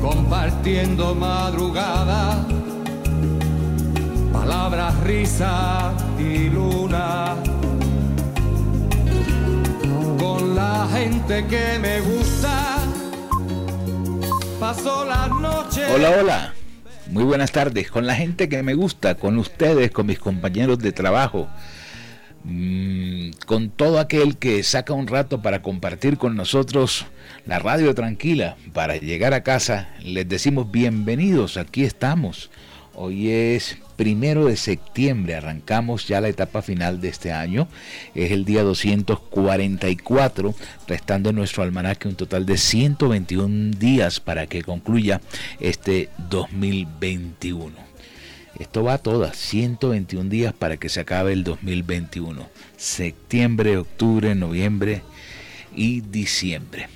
compartiendo madrugada, palabras, risa y luna. Con la gente que me gusta, paso las noches. Hola, hola. Muy buenas tardes. Con la gente que me gusta, con ustedes, con mis compañeros de trabajo con todo aquel que saca un rato para compartir con nosotros la radio tranquila para llegar a casa, les decimos bienvenidos, aquí estamos. Hoy es primero de septiembre, arrancamos ya la etapa final de este año, es el día 244, restando en nuestro almanaque un total de 121 días para que concluya este 2021. Esto va a todas, 121 días para que se acabe el 2021. Septiembre, octubre, noviembre y diciembre.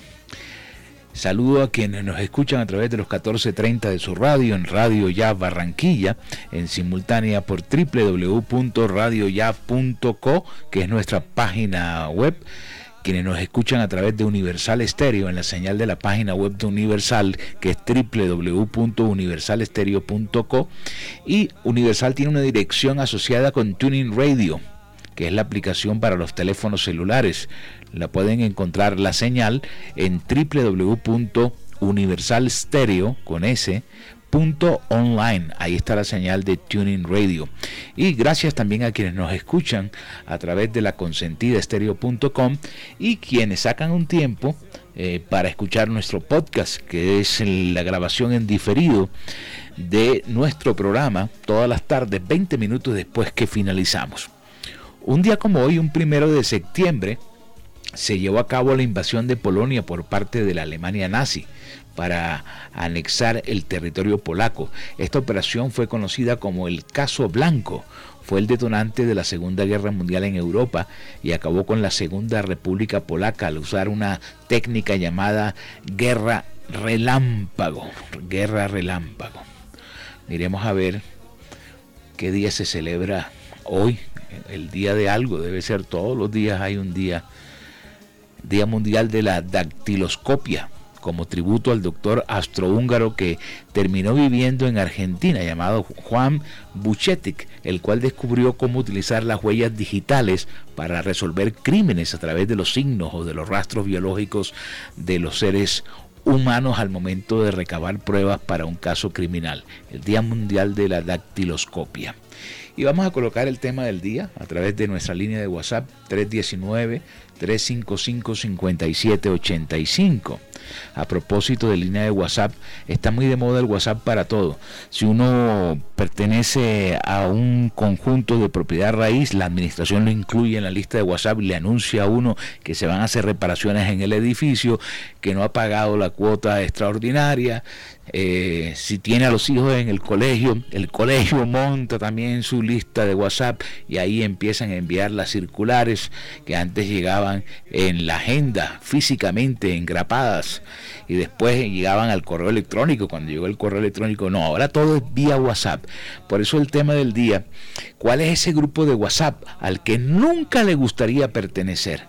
Saludo a quienes nos escuchan a través de los 1430 de su radio, en Radio Ya Barranquilla, en simultánea por www.radioya.co, que es nuestra página web quienes nos escuchan a través de Universal Estéreo en la señal de la página web de Universal, que es www.universalestereo.co. Y Universal tiene una dirección asociada con Tuning Radio, que es la aplicación para los teléfonos celulares. La pueden encontrar la señal en www.universalstereo con S online. Ahí está la señal de Tuning Radio. Y gracias también a quienes nos escuchan a través de la consentida estereo.com y quienes sacan un tiempo eh, para escuchar nuestro podcast, que es la grabación en diferido de nuestro programa todas las tardes, 20 minutos después que finalizamos. Un día como hoy, un primero de septiembre, se llevó a cabo la invasión de Polonia por parte de la Alemania nazi para anexar el territorio polaco. Esta operación fue conocida como el Caso Blanco. Fue el detonante de la Segunda Guerra Mundial en Europa y acabó con la Segunda República Polaca al usar una técnica llamada guerra relámpago. Guerra relámpago. Miremos a ver qué día se celebra hoy. El día de algo, debe ser todos los días hay un día. Día Mundial de la Dactiloscopia como tributo al doctor astrohúngaro que terminó viviendo en Argentina, llamado Juan Buchetic, el cual descubrió cómo utilizar las huellas digitales para resolver crímenes a través de los signos o de los rastros biológicos de los seres humanos al momento de recabar pruebas para un caso criminal, el Día Mundial de la Dactiloscopia. Y vamos a colocar el tema del día a través de nuestra línea de WhatsApp 319 355 5785. A propósito de línea de WhatsApp, está muy de moda el WhatsApp para todo. Si uno pertenece a un conjunto de propiedad raíz, la administración lo incluye en la lista de WhatsApp y le anuncia a uno que se van a hacer reparaciones en el edificio, que no ha pagado la cuota extraordinaria. Eh, si tiene a los hijos en el colegio, el colegio monta también su lista de WhatsApp y ahí empiezan a enviar las circulares que antes llegaban en la agenda físicamente engrapadas y después llegaban al correo electrónico. Cuando llegó el correo electrónico, no, ahora todo es vía WhatsApp. Por eso el tema del día, ¿cuál es ese grupo de WhatsApp al que nunca le gustaría pertenecer?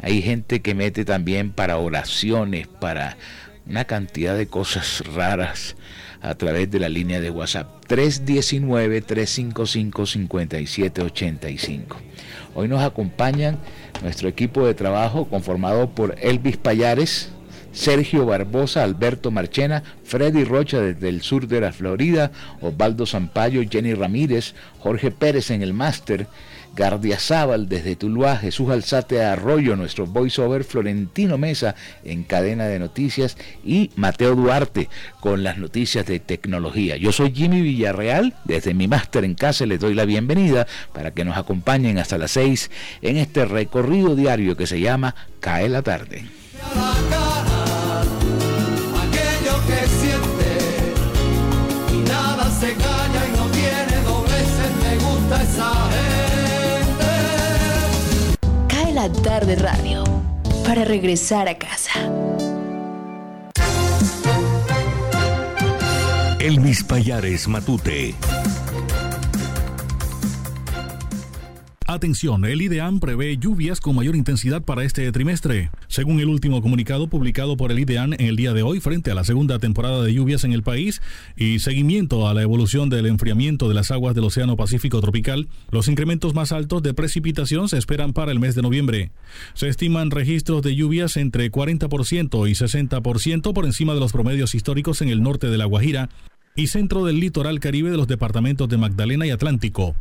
Hay gente que mete también para oraciones, para una cantidad de cosas raras a través de la línea de WhatsApp 319-355-5785. Hoy nos acompañan nuestro equipo de trabajo conformado por Elvis Payares, Sergio Barbosa, Alberto Marchena, Freddy Rocha desde el sur de la Florida, Osvaldo Zampayo, Jenny Ramírez, Jorge Pérez en el máster, Gardia Zaval desde Tuluá, Jesús Alzate Arroyo, nuestro voiceover Florentino Mesa en cadena de noticias y Mateo Duarte con las noticias de tecnología. Yo soy Jimmy Villarreal, desde mi máster en casa les doy la bienvenida para que nos acompañen hasta las 6 en este recorrido diario que se llama Cae la tarde. Tarde radio para regresar a casa. Elvis Payares Matute. Atención, el IDEAM prevé lluvias con mayor intensidad para este trimestre. Según el último comunicado publicado por el IDEAM en el día de hoy frente a la segunda temporada de lluvias en el país y seguimiento a la evolución del enfriamiento de las aguas del Océano Pacífico tropical, los incrementos más altos de precipitación se esperan para el mes de noviembre. Se estiman registros de lluvias entre 40% y 60% por encima de los promedios históricos en el norte de La Guajira y centro del litoral caribe de los departamentos de Magdalena y Atlántico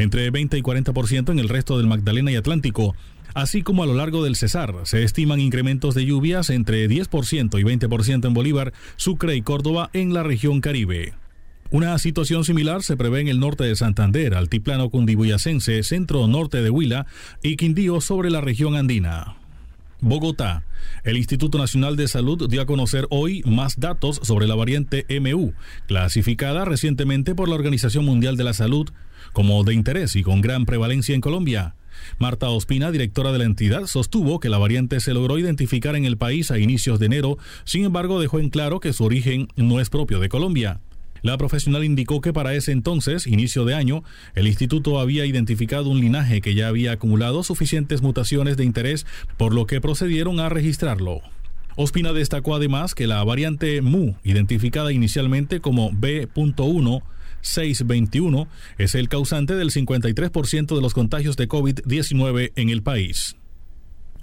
entre 20 y 40% en el resto del Magdalena y Atlántico, así como a lo largo del Cesar. Se estiman incrementos de lluvias entre 10% y 20% en Bolívar, Sucre y Córdoba en la región Caribe. Una situación similar se prevé en el norte de Santander, altiplano cundiboyacense, centro norte de Huila y Quindío sobre la región andina. Bogotá. El Instituto Nacional de Salud dio a conocer hoy más datos sobre la variante MU, clasificada recientemente por la Organización Mundial de la Salud como de interés y con gran prevalencia en Colombia. Marta Ospina, directora de la entidad, sostuvo que la variante se logró identificar en el país a inicios de enero, sin embargo dejó en claro que su origen no es propio de Colombia. La profesional indicó que para ese entonces, inicio de año, el instituto había identificado un linaje que ya había acumulado suficientes mutaciones de interés, por lo que procedieron a registrarlo. Ospina destacó además que la variante MU, identificada inicialmente como B.1, 621 es el causante del 53% de los contagios de COVID-19 en el país.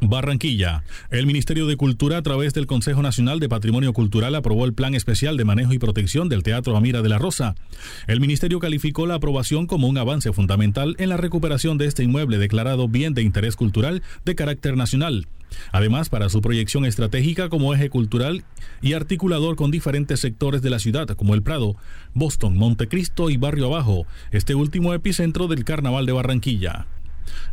Barranquilla. El Ministerio de Cultura, a través del Consejo Nacional de Patrimonio Cultural, aprobó el Plan Especial de Manejo y Protección del Teatro Amira de la Rosa. El Ministerio calificó la aprobación como un avance fundamental en la recuperación de este inmueble declarado bien de interés cultural de carácter nacional. Además, para su proyección estratégica como eje cultural y articulador con diferentes sectores de la ciudad, como el Prado, Boston, Montecristo y Barrio Abajo, este último epicentro del Carnaval de Barranquilla.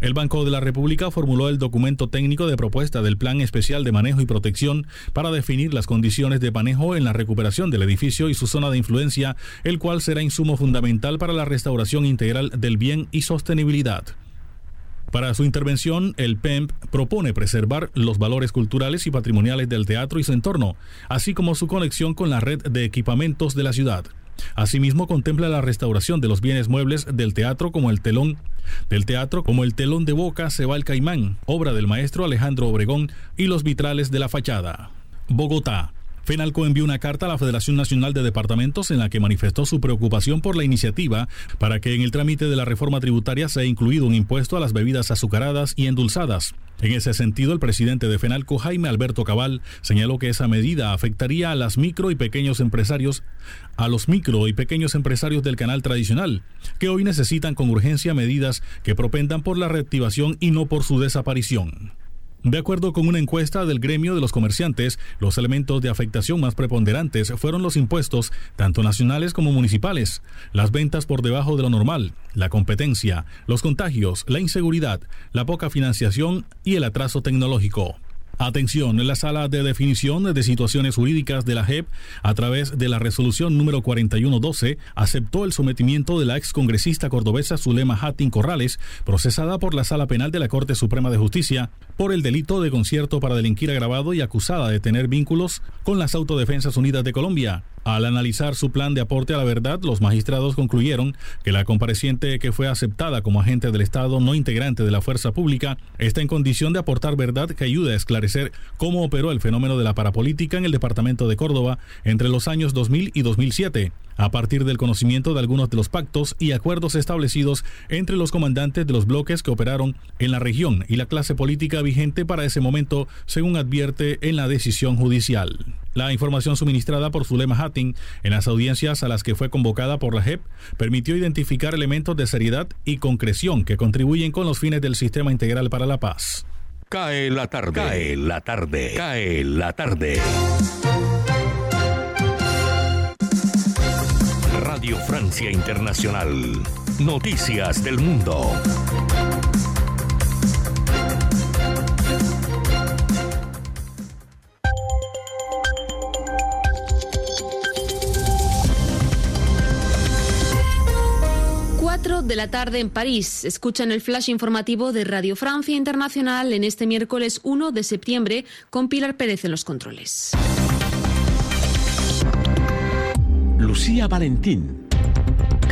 El Banco de la República formuló el documento técnico de propuesta del Plan Especial de Manejo y Protección para definir las condiciones de manejo en la recuperación del edificio y su zona de influencia, el cual será insumo fundamental para la restauración integral del bien y sostenibilidad. Para su intervención, el PEMP propone preservar los valores culturales y patrimoniales del teatro y su entorno, así como su conexión con la red de equipamientos de la ciudad. Asimismo, contempla la restauración de los bienes muebles del teatro como el telón del teatro como el telón de boca se va caimán, obra del maestro Alejandro Obregón, y los vitrales de la fachada. Bogotá. FENALCO envió una carta a la Federación Nacional de Departamentos en la que manifestó su preocupación por la iniciativa para que en el trámite de la reforma tributaria sea incluido un impuesto a las bebidas azucaradas y endulzadas. En ese sentido, el presidente de FENALCO, Jaime Alberto Cabal, señaló que esa medida afectaría a las micro y pequeños empresarios, a los micro y pequeños empresarios del canal tradicional, que hoy necesitan con urgencia medidas que propendan por la reactivación y no por su desaparición. De acuerdo con una encuesta del gremio de los comerciantes, los elementos de afectación más preponderantes fueron los impuestos, tanto nacionales como municipales, las ventas por debajo de lo normal, la competencia, los contagios, la inseguridad, la poca financiación y el atraso tecnológico. Atención, en la sala de definición de situaciones jurídicas de la JEP, a través de la resolución número 4112, aceptó el sometimiento de la excongresista cordobesa Zulema Hattin Corrales, procesada por la Sala Penal de la Corte Suprema de Justicia por el delito de concierto para delinquir agravado y acusada de tener vínculos con las Autodefensas Unidas de Colombia. Al analizar su plan de aporte a la verdad, los magistrados concluyeron que la compareciente que fue aceptada como agente del Estado no integrante de la fuerza pública está en condición de aportar verdad que ayude a esclarecer cómo operó el fenómeno de la parapolítica en el departamento de Córdoba entre los años 2000 y 2007 a partir del conocimiento de algunos de los pactos y acuerdos establecidos entre los comandantes de los bloques que operaron en la región y la clase política vigente para ese momento, según advierte en la decisión judicial. La información suministrada por Zulema Hattin en las audiencias a las que fue convocada por la JEP permitió identificar elementos de seriedad y concreción que contribuyen con los fines del sistema integral para la paz. Cae la tarde, cae la tarde, cae la tarde. Radio Francia Internacional. Noticias del Mundo. De la tarde en París. Escuchan el flash informativo de Radio Francia Internacional en este miércoles 1 de septiembre con Pilar Pérez en los controles. Lucía Valentín.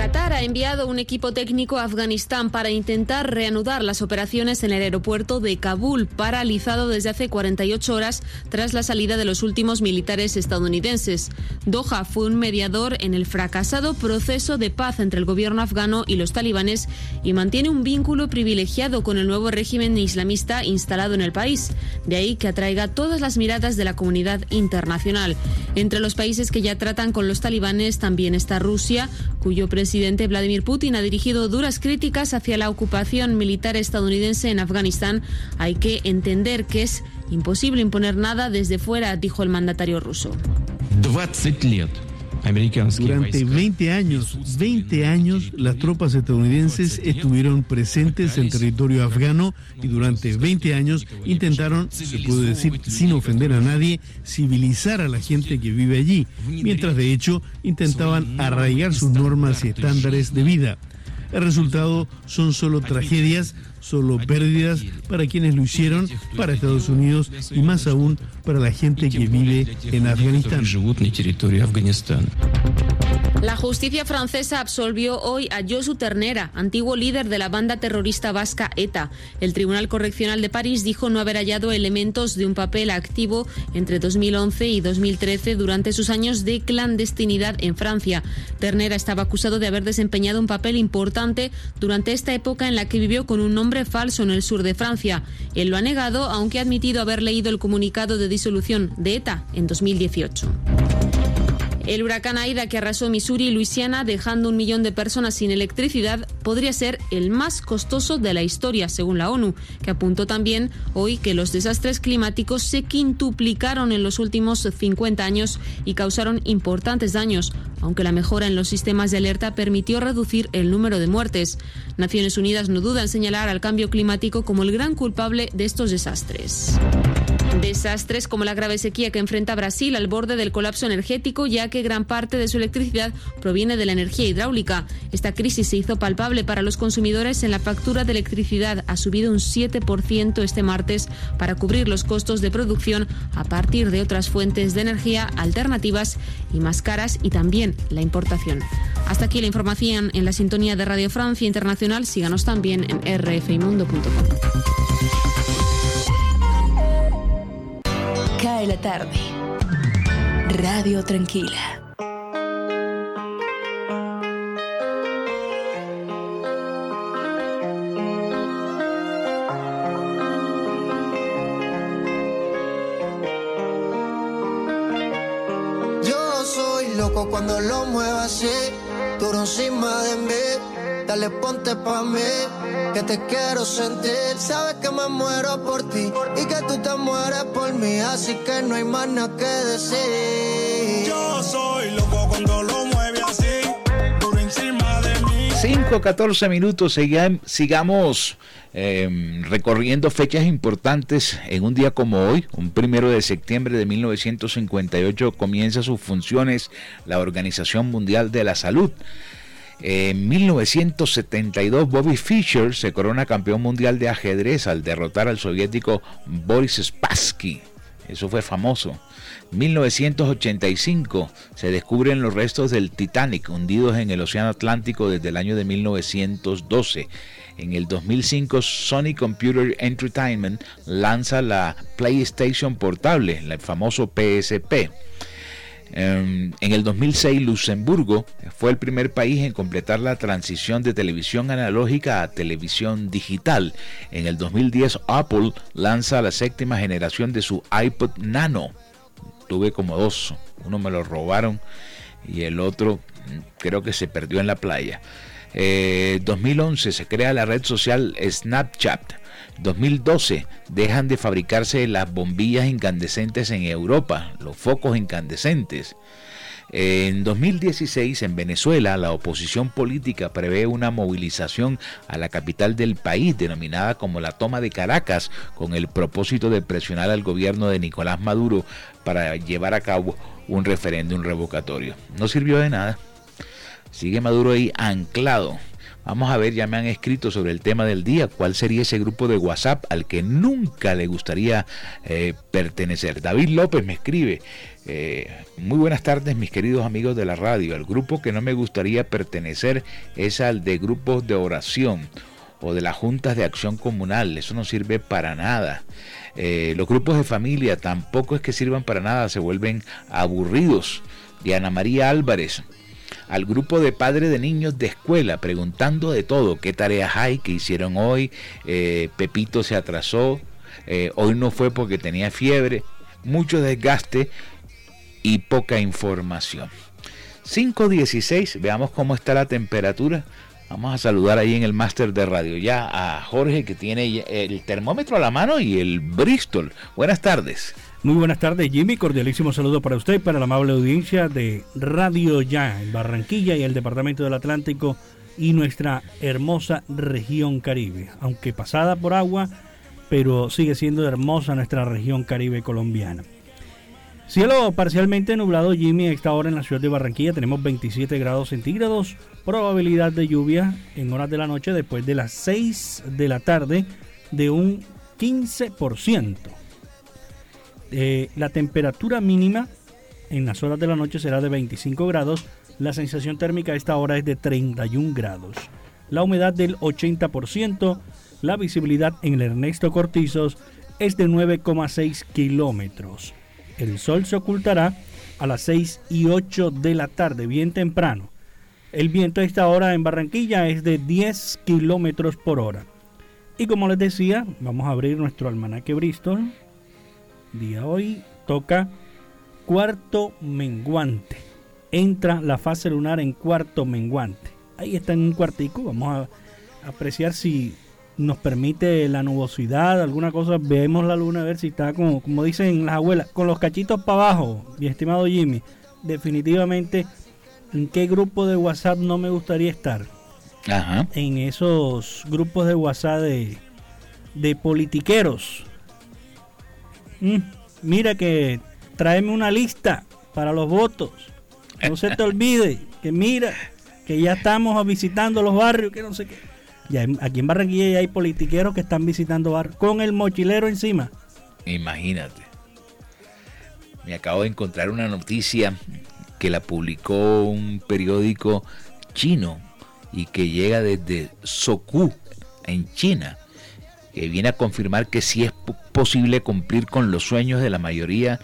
Qatar ha enviado un equipo técnico a Afganistán para intentar reanudar las operaciones en el aeropuerto de Kabul, paralizado desde hace 48 horas tras la salida de los últimos militares estadounidenses. Doha fue un mediador en el fracasado proceso de paz entre el gobierno afgano y los talibanes y mantiene un vínculo privilegiado con el nuevo régimen islamista instalado en el país. De ahí que atraiga todas las miradas de la comunidad internacional. Entre los países que ya tratan con los talibanes también está Rusia, cuyo presidente presidente Vladimir Putin ha dirigido duras críticas hacia la ocupación militar estadounidense en Afganistán, hay que entender que es imposible imponer nada desde fuera, dijo el mandatario ruso. Durante 20 años, 20 años, las tropas estadounidenses estuvieron presentes en territorio afgano y durante 20 años intentaron, se puede decir sin ofender a nadie, civilizar a la gente que vive allí, mientras de hecho intentaban arraigar sus normas y estándares de vida. El resultado son solo tragedias, solo pérdidas para quienes lo hicieron, para Estados Unidos y más aún para la gente que vive en Afganistán. La justicia francesa absolvió hoy a Josu Ternera, antiguo líder de la banda terrorista vasca ETA. El Tribunal Correccional de París dijo no haber hallado elementos de un papel activo entre 2011 y 2013 durante sus años de clandestinidad en Francia. Ternera estaba acusado de haber desempeñado un papel importante durante esta época en la que vivió con un nombre falso en el sur de Francia. Él lo ha negado, aunque ha admitido haber leído el comunicado de disolución de ETA en 2018. El huracán Aida que arrasó Missouri y Luisiana dejando un millón de personas sin electricidad podría ser el más costoso de la historia, según la ONU, que apuntó también hoy que los desastres climáticos se quintuplicaron en los últimos 50 años y causaron importantes daños, aunque la mejora en los sistemas de alerta permitió reducir el número de muertes. Naciones Unidas no duda en señalar al cambio climático como el gran culpable de estos desastres. Desastres como la grave sequía que enfrenta Brasil al borde del colapso energético, ya que gran parte de su electricidad proviene de la energía hidráulica. Esta crisis se hizo palpable para los consumidores en la factura de electricidad. Ha subido un 7% este martes para cubrir los costos de producción a partir de otras fuentes de energía alternativas y más caras y también la importación. Hasta aquí la información en la sintonía de Radio Francia Internacional. Síganos también en rfimundo.com. Cae la tarde. Radio Tranquila. Yo soy loco cuando lo muevo así, duro encima de mí. Dale, ponte pa' mí, que te quiero sentir. Sabes que me muero por ti y que tú te mueres por mí, así que no hay más nada que decir. Yo soy loco cuando lo mueve así, duro encima de mí. 5-14 minutos, sigamos em, recorriendo fechas importantes en un día como hoy, un primero de septiembre de 1958 comienza sus funciones la Organización Mundial de la Salud. En 1972 Bobby Fischer se corona campeón mundial de ajedrez al derrotar al soviético Boris Spassky. Eso fue famoso. 1985 se descubren los restos del Titanic hundidos en el Océano Atlántico desde el año de 1912. En el 2005 Sony Computer Entertainment lanza la PlayStation portable, el famoso PSP. Em, en el 2006 Luxemburgo fue el primer país en completar la transición de televisión analógica a televisión digital. En el 2010 Apple lanza la séptima generación de su iPod Nano tuve como dos. Uno me lo robaron y el otro mm, creo que se perdió en la playa. 2011 eh, se crea la red social Snapchat. 2012 dejan de fabricarse las bombillas incandescentes en Europa, los focos incandescentes. En 2016, en Venezuela, la oposición política prevé una movilización a la capital del país, denominada como la toma de Caracas, con el propósito de presionar al gobierno de Nicolás Maduro para llevar a cabo un referéndum revocatorio. No sirvió de nada. Sigue Maduro ahí anclado Vamos a ver, ya me han escrito sobre el tema del día, cuál sería ese grupo de WhatsApp al que nunca le gustaría eh, pertenecer. David López me escribe, eh, muy buenas tardes mis queridos amigos de la radio, el grupo que no me gustaría pertenecer es al de grupos de oración o de las juntas de acción comunal, eso no sirve para nada. Eh, los grupos de familia tampoco es que sirvan para nada, se vuelven aburridos. Diana María Álvarez, al grupo de padres de niños de escuela preguntando de todo, qué tareas hay, qué hicieron hoy, eh, Pepito se atrasó, eh, hoy no fue porque tenía fiebre, mucho desgaste y poca información. 5.16, veamos cómo está la temperatura. Vamos a saludar ahí en el máster de radio ya a Jorge que tiene el termómetro a la mano y el Bristol. Buenas tardes. Muy buenas tardes, Jimmy. Cordialísimo saludo para usted y para la amable audiencia de Radio Ya en Barranquilla y el Departamento del Atlántico y nuestra hermosa región Caribe. Aunque pasada por agua, pero sigue siendo hermosa nuestra región Caribe colombiana. Cielo parcialmente nublado, Jimmy, a esta hora en la ciudad de Barranquilla tenemos 27 grados centígrados, probabilidad de lluvia en horas de la noche después de las 6 de la tarde de un 15%. Eh, la temperatura mínima en las horas de la noche será de 25 grados. La sensación térmica a esta hora es de 31 grados. La humedad del 80%. La visibilidad en el Ernesto Cortizos es de 9,6 kilómetros. El sol se ocultará a las 6 y 8 de la tarde, bien temprano. El viento a esta hora en Barranquilla es de 10 kilómetros por hora. Y como les decía, vamos a abrir nuestro almanaque Bristol día hoy toca cuarto menguante. Entra la fase lunar en cuarto menguante. Ahí está en un cuartico. Vamos a apreciar si nos permite la nubosidad, alguna cosa. Vemos la luna a ver si está como, como dicen las abuelas, con los cachitos para abajo, mi estimado Jimmy. Definitivamente, ¿en qué grupo de WhatsApp no me gustaría estar? Ajá. En esos grupos de WhatsApp de, de politiqueros Mm, mira que tráeme una lista para los votos. No se te olvide que mira que ya estamos visitando los barrios, que no sé qué. Ya, aquí en Barranquilla ya hay politiqueros que están visitando barrios con el mochilero encima. Imagínate. Me acabo de encontrar una noticia que la publicó un periódico chino y que llega desde Soku, en China que viene a confirmar que sí es posible cumplir con los sueños de la mayoría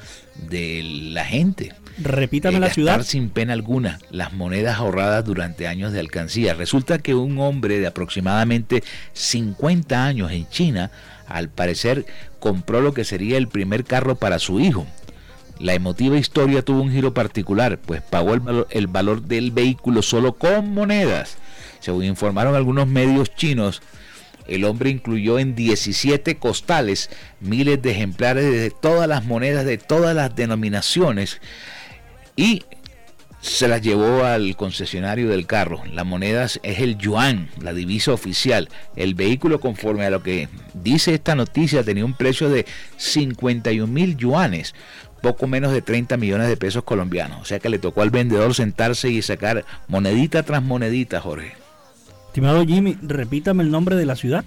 de la gente. Repítame la ciudad. sin pena alguna las monedas ahorradas durante años de alcancía. Resulta que un hombre de aproximadamente 50 años en China, al parecer, compró lo que sería el primer carro para su hijo. La emotiva historia tuvo un giro particular, pues pagó el valor, el valor del vehículo solo con monedas. Según informaron algunos medios chinos, el hombre incluyó en 17 costales miles de ejemplares de todas las monedas de todas las denominaciones y se las llevó al concesionario del carro. La moneda es el yuan, la divisa oficial. El vehículo, conforme a lo que dice esta noticia, tenía un precio de 51 mil yuanes, poco menos de 30 millones de pesos colombianos. O sea que le tocó al vendedor sentarse y sacar monedita tras monedita, Jorge. Estimado Jimmy, repítame el nombre de la ciudad.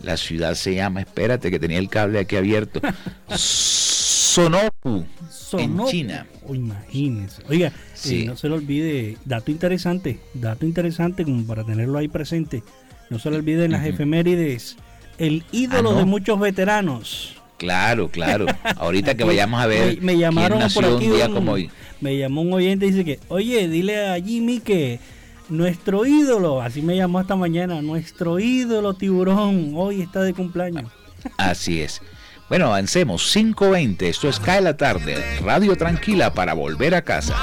La ciudad se llama, espérate que tenía el cable aquí abierto. Sonoku, en China. Oh, imagínense. Oiga, eh, no se le olvide, dato interesante, dato interesante como para tenerlo ahí presente. No se le olvide en las efemérides, el ídolo ah, de muchos veteranos. Claro, claro. Ahorita que vayamos a ver. Me, llamaron por aquí un día como hoy. Me llamó un oyente y dice que, oye, dile a Jimmy que nuestro ídolo, así me llamó esta mañana, nuestro ídolo tiburón, hoy está de cumpleaños. Así es. Bueno, avancemos. 5.20, esto es Cae la tarde. Radio tranquila para volver a casa.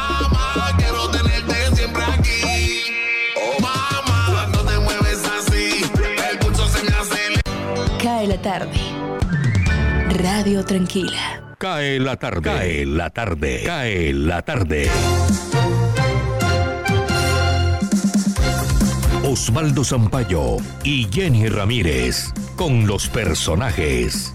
Cae la tarde. Radio tranquila. Cae la tarde. Cae la tarde. Cae la tarde. Osvaldo Zampayo y Jenny Ramírez con los personajes.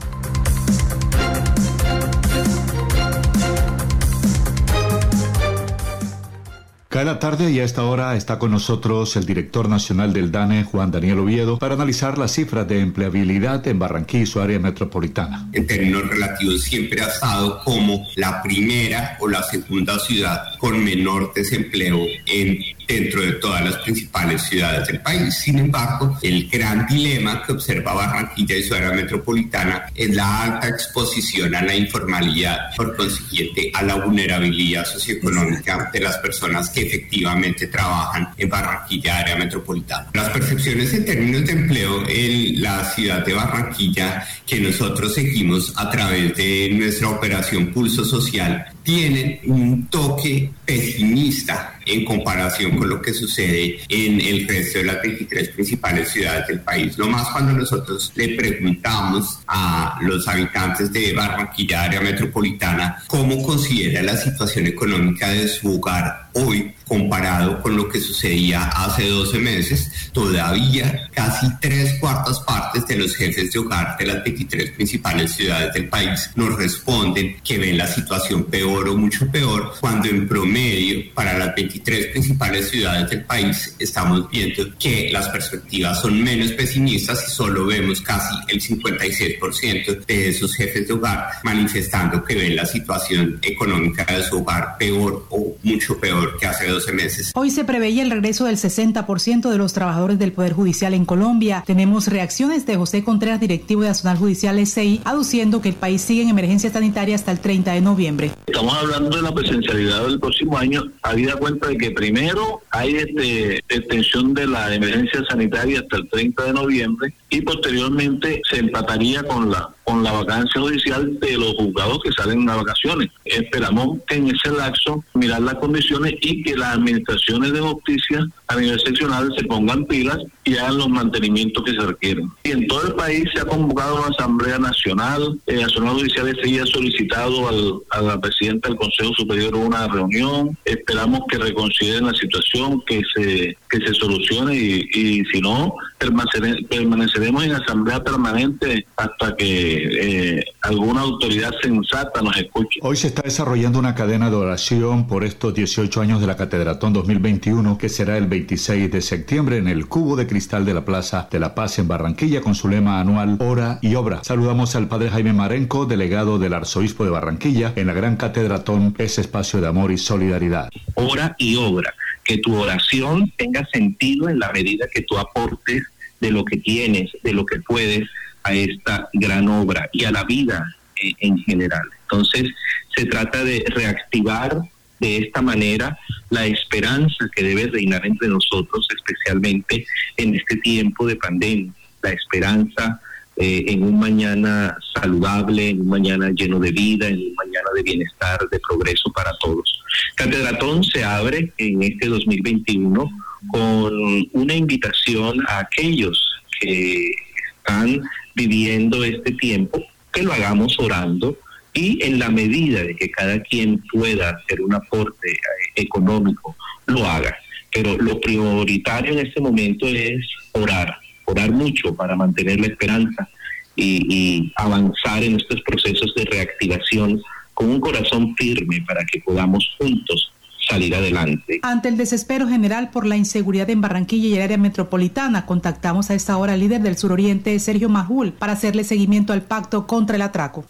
Cada tarde y a esta hora está con nosotros el director nacional del DANE, Juan Daniel Oviedo, para analizar las cifras de empleabilidad en Barranquilla y su área metropolitana. En términos relativos siempre ha estado como la primera o la segunda ciudad con menor desempleo en dentro de todas las principales ciudades del país. Sin embargo, el gran dilema que observa Barranquilla y su área metropolitana es la alta exposición a la informalidad, por consiguiente a la vulnerabilidad socioeconómica de las personas que efectivamente trabajan en Barranquilla, área metropolitana. Las percepciones en términos de empleo en la ciudad de Barranquilla que nosotros seguimos a través de nuestra operación Pulso Social tienen un toque pesimista en comparación con lo que sucede en el resto de las 23 principales ciudades del país. Lo más cuando nosotros le preguntamos a los habitantes de Barranquilla, área metropolitana, cómo considera la situación económica de su hogar hoy comparado con lo que sucedía hace 12 meses, todavía casi tres cuartas partes de los jefes de hogar de las 23 principales ciudades del país nos responden que ven la situación peor o mucho peor, cuando en promedio para las 23 principales ciudades del país estamos viendo que las perspectivas son menos pesimistas y solo vemos casi el 56% de esos jefes de hogar manifestando que ven la situación económica de su hogar peor o mucho peor que hace 12 meses. Hoy se preveía el regreso del 60% de los trabajadores del Poder Judicial en Colombia. Tenemos reacciones de José Contreras, directivo de Nacional Judicial SI, aduciendo que el país sigue en emergencia sanitaria hasta el 30 de noviembre. Estamos hablando de la presencialidad del próximo año, habida cuenta de que primero hay este, extensión de la emergencia sanitaria hasta el 30 de noviembre y posteriormente se empataría con la con la vacancia judicial de los juzgados que salen a vacaciones. Esperamos que en ese lapso mirar las condiciones y que las administraciones de justicia a nivel seccional se pongan pilas y hagan los mantenimientos que se requieren. Y en todo el país se ha convocado una Asamblea Nacional, el Nacional Judicial se ha solicitado al, a la Presidenta del Consejo Superior una reunión, esperamos que reconsideren la situación, que se, que se solucione y, y si no, permaneceremos en Asamblea Permanente hasta que eh, alguna autoridad sensata nos escuche. Hoy se está desarrollando una cadena de oración por estos 18 años de la Catedratón 2021, que será el 26 de septiembre en el Cubo de Cristal de la Plaza de la Paz en Barranquilla, con su lema anual Hora y Obra. Saludamos al Padre Jaime Marenco, delegado del Arzobispo de Barranquilla, en la Gran Catedratón, ese espacio de amor y solidaridad. Hora y obra, que tu oración tenga sentido en la medida que tú aportes de lo que tienes, de lo que puedes a esta gran obra y a la vida eh, en general. Entonces, se trata de reactivar de esta manera la esperanza que debe reinar entre nosotros, especialmente en este tiempo de pandemia, la esperanza eh, en un mañana saludable, en un mañana lleno de vida, en un mañana de bienestar, de progreso para todos. Catedratón se abre en este 2021 con una invitación a aquellos que están viviendo este tiempo, que lo hagamos orando y en la medida de que cada quien pueda hacer un aporte económico, lo haga. Pero lo prioritario en este momento es orar, orar mucho para mantener la esperanza y, avanzar en estos procesos de reactivación con un corazón firme para que podamos juntos salir adelante. Ante el desespero general por la inseguridad en Barranquilla y el área metropolitana, contactamos a esta hora al líder del suroriente, Sergio Majul, para hacerle seguimiento al pacto contra el atraco.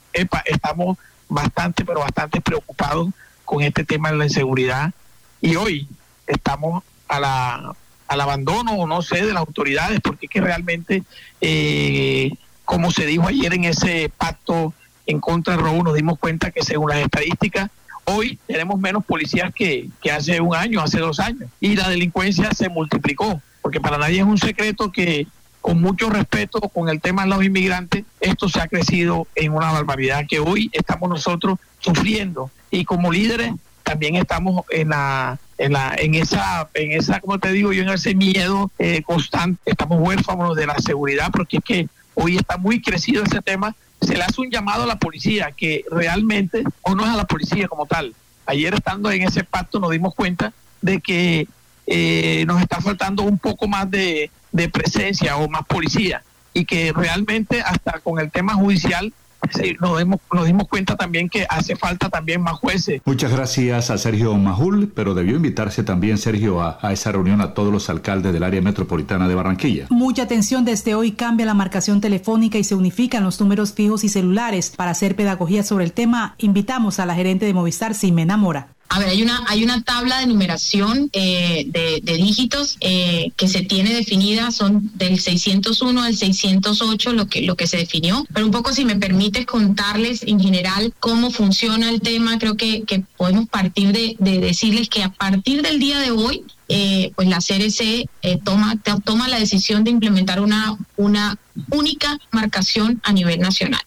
estamos bastante, pero bastante preocupados con este tema de la inseguridad y hoy estamos a la, al abandono, o no sé, de las autoridades, porque es que realmente, eh, como se dijo ayer en ese pacto en contra del robo, nos dimos cuenta que según las estadísticas, hoy tenemos menos policías que, hace un año, hace dos años, y la delincuencia se multiplicó, porque para nadie es un secreto que con mucho respeto con el tema de los inmigrantes, esto se ha crecido en una barbaridad que hoy estamos nosotros sufriendo. Y como líderes también estamos en la en la en esa en esa como te digo yo en ese miedo eh, constante. Estamos huérfanos de la seguridad porque es que hoy está muy crecido ese tema se le hace un llamado a la policía que realmente o no es a la policía como tal. Ayer estando en ese pacto nos dimos cuenta de que eh, nos está faltando un poco más de, de presencia o más policía y que realmente hasta con el tema judicial Sí, nos, dimos, nos dimos cuenta también que hace falta también más jueces. Muchas gracias a Sergio Majul, pero debió invitarse también, Sergio, a, a, esa reunión a todos los alcaldes del área metropolitana de Barranquilla. Mucha atención, desde hoy cambia la marcación telefónica y se unifican los números fijos y celulares. Para hacer pedagogía sobre el tema, invitamos a la gerente de Movistar, Simena Mora. A ver, hay una, hay una tabla de numeración eh, de, dígitos eh, que se tiene definida, son del 601 al 608 lo que, lo que se definió, pero un poco si me permites contarles en general cómo funciona el tema, creo que, podemos partir de, de, decirles que a partir del día de hoy, eh, pues la CRC eh, toma, toma la decisión de implementar una, una única marcación a nivel nacional.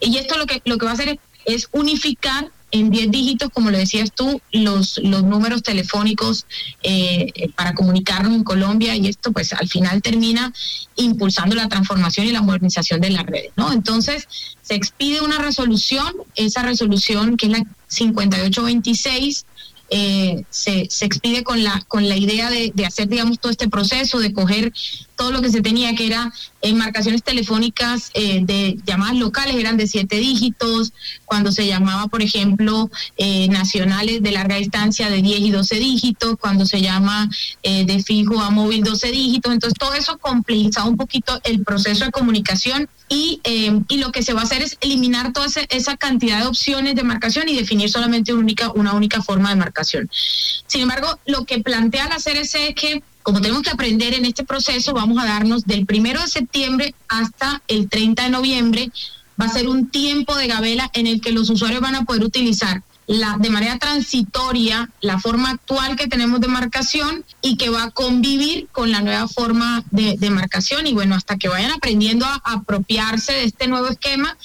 Y esto lo que, lo que va a hacer es unificar en 10 dígitos, como le decías tú, los, los números telefónicos eh, para comunicarnos en Colombia y esto pues al final termina impulsando la transformación y la modernización de las redes, ¿no? Entonces se expide una resolución, esa resolución que es la 5826, eh, se, expide con la, con la idea de, de, hacer, digamos, todo este proceso, de coger todo lo que se tenía, que era en marcaciones telefónicas eh, de llamadas locales, eran de siete dígitos, cuando se llamaba, por ejemplo, eh, nacionales de larga distancia de 10 y 12 dígitos, cuando se llama de fijo a móvil 12 dígitos, entonces todo eso complejizaba un poquito el proceso de comunicación y, y lo que se va a hacer es eliminar toda esa, cantidad de opciones de marcación y definir solamente única, una única forma de marcación. Sin embargo, lo que plantea la CRC es que como tenemos que aprender en este proceso, vamos a darnos del primero de septiembre hasta el 30 de noviembre. Va a ser un tiempo de gabela en el que los usuarios van a poder utilizar la, de manera transitoria la forma actual que tenemos de marcación y que va a convivir con la nueva forma de, de marcación. Y bueno, hasta que vayan aprendiendo a apropiarse de este nuevo esquema,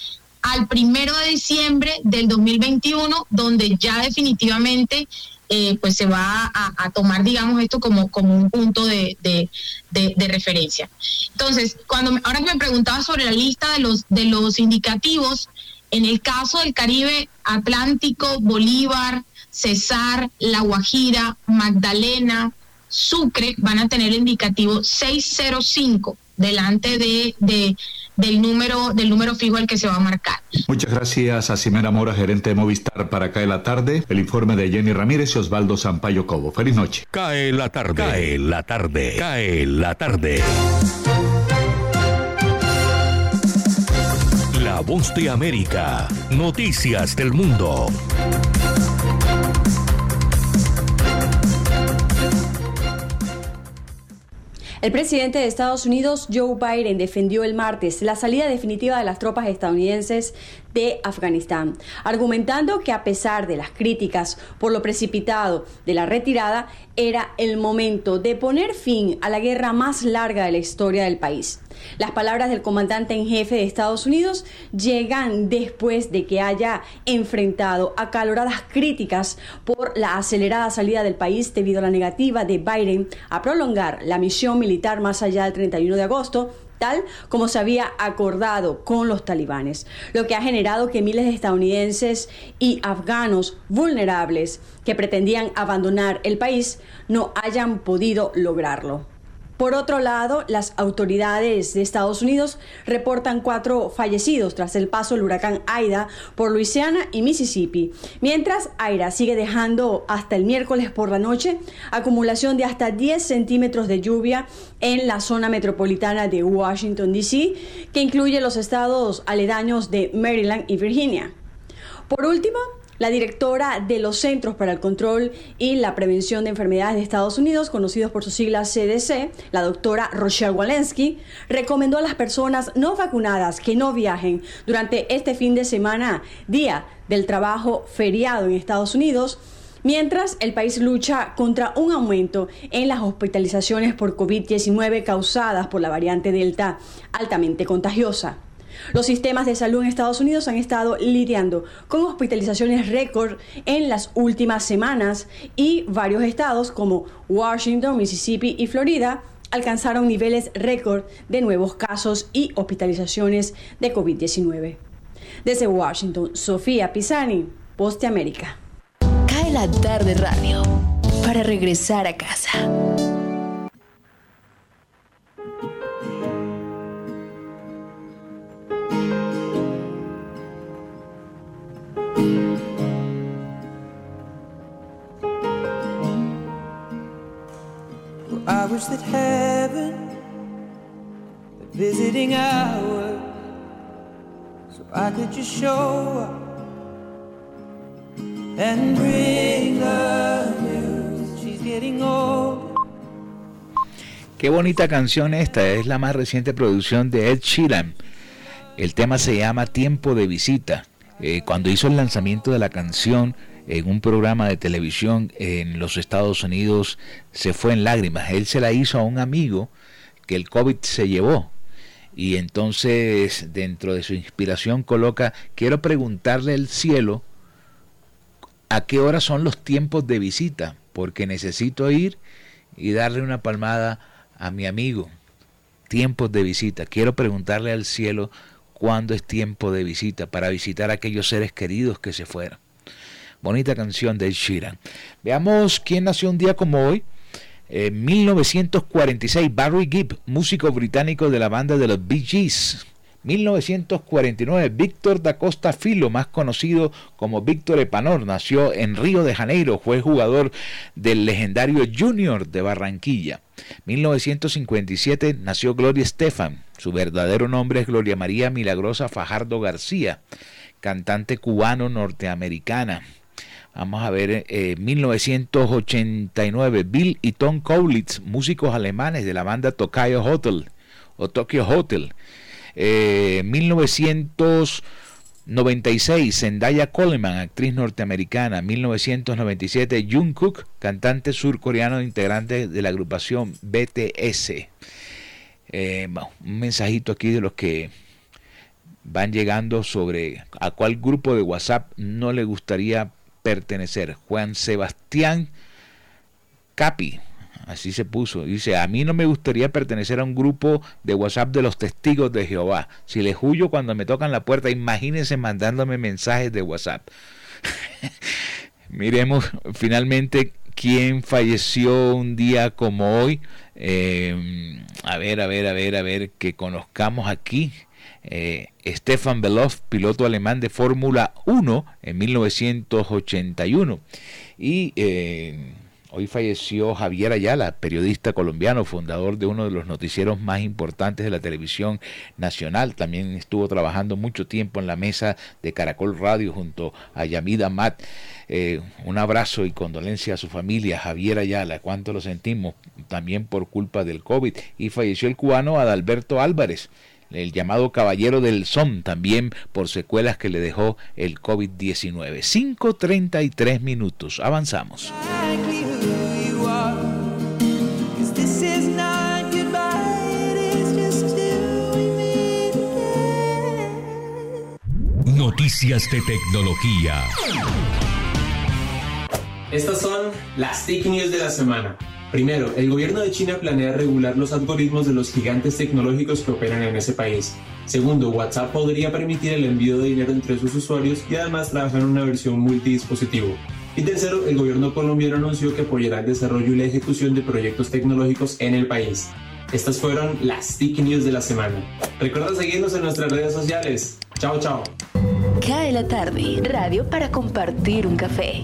al primero de diciembre del 2021, donde ya definitivamente eh, pues se va a, tomar, digamos, esto como, como un punto de, de, referencia. Entonces, cuando ahora que me preguntaba sobre la lista de los, de los indicativos, en el caso del Caribe Atlántico, Bolívar, Cesar, La Guajira, Magdalena, Sucre van a tener el indicativo 605 delante de, de, del número del número fijo al que se va a marcar. Muchas gracias a Simena Mora, gerente de Movistar para Cae la Tarde. El informe de Jenny Ramírez y Osvaldo Sampaio Cobo. Feliz noche. Cae la tarde. Cae la tarde. Cae la tarde. La voz de América. Noticias del mundo. El presidente de Estados Unidos, Joe Biden, defendió el martes la salida definitiva de las tropas estadounidenses de Afganistán, argumentando que a pesar de las críticas por lo precipitado de la retirada, era el momento de poner fin a la guerra más larga de la historia del país. Las palabras del comandante en jefe de Estados Unidos llegan después de que haya enfrentado acaloradas críticas por la acelerada salida del país debido a la negativa de Biden a prolongar la misión militar más allá del 31 de agosto tal como se había acordado con los talibanes, lo que ha generado que miles de estadounidenses y afganos vulnerables que pretendían abandonar el país no hayan podido lograrlo. Por otro lado, las autoridades de Estados Unidos reportan cuatro fallecidos tras el paso del huracán Aida por Luisiana y Mississippi, mientras Aida sigue dejando hasta el miércoles por la noche acumulación de hasta 10 centímetros de lluvia en la zona metropolitana de Washington, D.C., que incluye los estados aledaños de Maryland y Virginia. Por último, la directora de los Centros para el Control y la Prevención de Enfermedades de Estados Unidos, conocidos por sus siglas CDC, la doctora Rochelle Walensky, recomendó a las personas no vacunadas que no viajen durante este fin de semana, día del trabajo feriado en Estados Unidos, mientras el país lucha contra un aumento en las hospitalizaciones por COVID-19 causadas por la variante Delta altamente contagiosa. Los sistemas de salud en Estados Unidos han estado lidiando con hospitalizaciones récord en las últimas semanas y varios estados como Washington, Mississippi y Florida alcanzaron niveles récord de nuevos casos y hospitalizaciones de COVID-19. Desde Washington, Sofía Pisani, Poste América. Cae la tarde radio para regresar a casa. That heaven visiting so I could just show up and bring. She's getting old. Qué bonita canción esta, es la más reciente producción de Ed Sheeran. El tema se llama Tiempo de Visita. Eh, cuando hizo el lanzamiento de la canción, en un programa de televisión en los Estados Unidos se fue en lágrimas. Él se la hizo a un amigo que el COVID se llevó. Y entonces dentro de su inspiración coloca, quiero preguntarle al cielo a qué hora son los tiempos de visita, porque necesito ir y darle una palmada a mi amigo. Tiempos de visita. Quiero preguntarle al cielo cuándo es tiempo de visita para visitar a aquellos seres queridos que se fueron. Bonita canción de Sheeran. Veamos quién nació un día como hoy. En 1946, Barry Gibb, músico británico de la banda de los Bee Gees. 1949, Víctor da Costa Filo, más conocido como Víctor Epanor, nació en Río de Janeiro, fue jugador del legendario Junior de Barranquilla. 1957 nació Gloria Estefan, su verdadero nombre es Gloria María Milagrosa Fajardo García, cantante cubano norteamericana. Vamos a ver, eh, 1989, Bill y Tom Kaulitz, músicos alemanes de la banda Tokyo Hotel o Tokyo Hotel. Eh, 1996, Zendaya Coleman, actriz norteamericana. 1997, Jungkook, cantante surcoreano integrante de la agrupación BTS. Eh, un mensajito aquí de los que van llegando sobre a cuál grupo de WhatsApp no le gustaría pertenecer. Juan Sebastián Capi, así se puso. Dice, a mí no me gustaría pertenecer a un grupo de WhatsApp de los testigos de Jehová. Si les huyo cuando me tocan la puerta, imagínense mandándome mensajes de WhatsApp. Miremos finalmente quién falleció un día como hoy. Eh, a ver, a ver, a ver, a ver, que conozcamos aquí. Eh, Stefan Beloff, piloto alemán de Fórmula 1 en 1981. Y eh, hoy falleció Javier Ayala, periodista colombiano, fundador de uno de los noticieros más importantes de la televisión nacional. También estuvo trabajando mucho tiempo en la mesa de Caracol Radio junto a Yamida Matt. Eh, un abrazo y condolencia a su familia, Javier Ayala, cuánto lo sentimos, también por culpa del COVID. Y falleció el cubano Adalberto Álvarez, el llamado Caballero del Son, también por secuelas que le dejó el COVID-19. 5.33 minutos, avanzamos. Noticias de tecnología. Estas son las TIC News de la semana. Primero, el gobierno de China planea regular los algoritmos de los gigantes tecnológicos que operan en ese país. Segundo, WhatsApp podría permitir el envío de dinero entre sus usuarios y además trabajar en una versión multidispositivo. Y tercero, el gobierno colombiano anunció que apoyará el desarrollo y la ejecución de proyectos tecnológicos en el país. Estas fueron las TIC News de la semana. Recuerda seguirnos en nuestras redes sociales. Chao, chao. Cae la tarde, radio para compartir un café.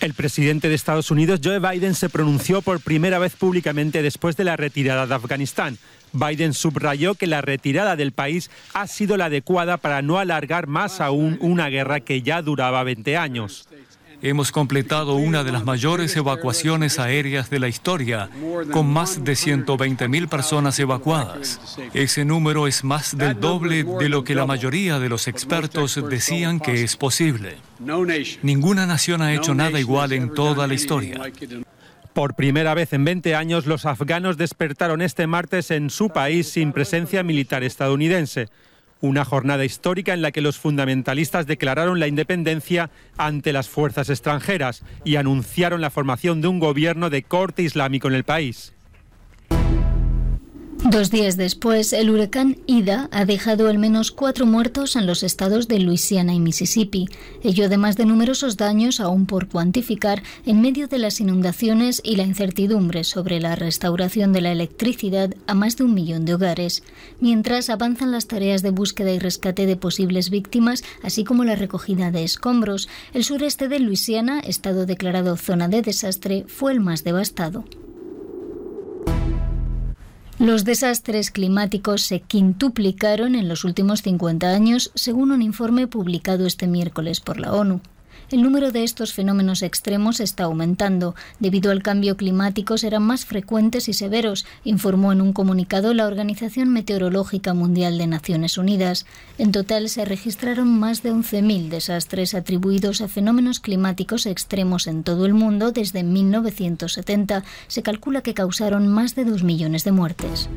El presidente de Estados Unidos, Joe Biden, se pronunció por primera vez públicamente después de la retirada de Afganistán. Biden subrayó que la retirada del país ha sido la adecuada para no alargar más aún una guerra que ya duraba 20 años. Hemos completado una de las mayores evacuaciones aéreas de la historia, con más de 120.000 personas evacuadas. Ese número es más del doble de lo que la mayoría de los expertos decían que es posible. Ninguna nación ha hecho nada igual en toda la historia. Por primera vez en 20 años, los afganos despertaron este martes en su país sin presencia militar estadounidense. Una jornada histórica en la que los fundamentalistas declararon la independencia ante las fuerzas extranjeras y anunciaron la formación de un gobierno de corte islámico en el país. Dos días después, el huracán Ida ha dejado al menos cuatro muertos en los estados de Luisiana y Mississippi, ello además de numerosos daños aún por cuantificar en medio de las inundaciones y la incertidumbre sobre la restauración de la electricidad a más de un millón de hogares, mientras avanzan las tareas de búsqueda y rescate de posibles víctimas, así como la recogida de escombros. El sureste de Luisiana, estado declarado zona de desastre, fue el más devastado. Los desastres climáticos se quintuplicaron en los últimos 50 años, según un informe publicado este miércoles por la ONU. El número de estos fenómenos extremos está aumentando. Debido al cambio climático serán más frecuentes y severos, informó en un comunicado la Organización Meteorológica Mundial de Naciones Unidas. En total se registraron más de 11.000 desastres atribuidos a fenómenos climáticos extremos en todo el mundo desde 1970. Se calcula que causaron más de 2 millones de muertes.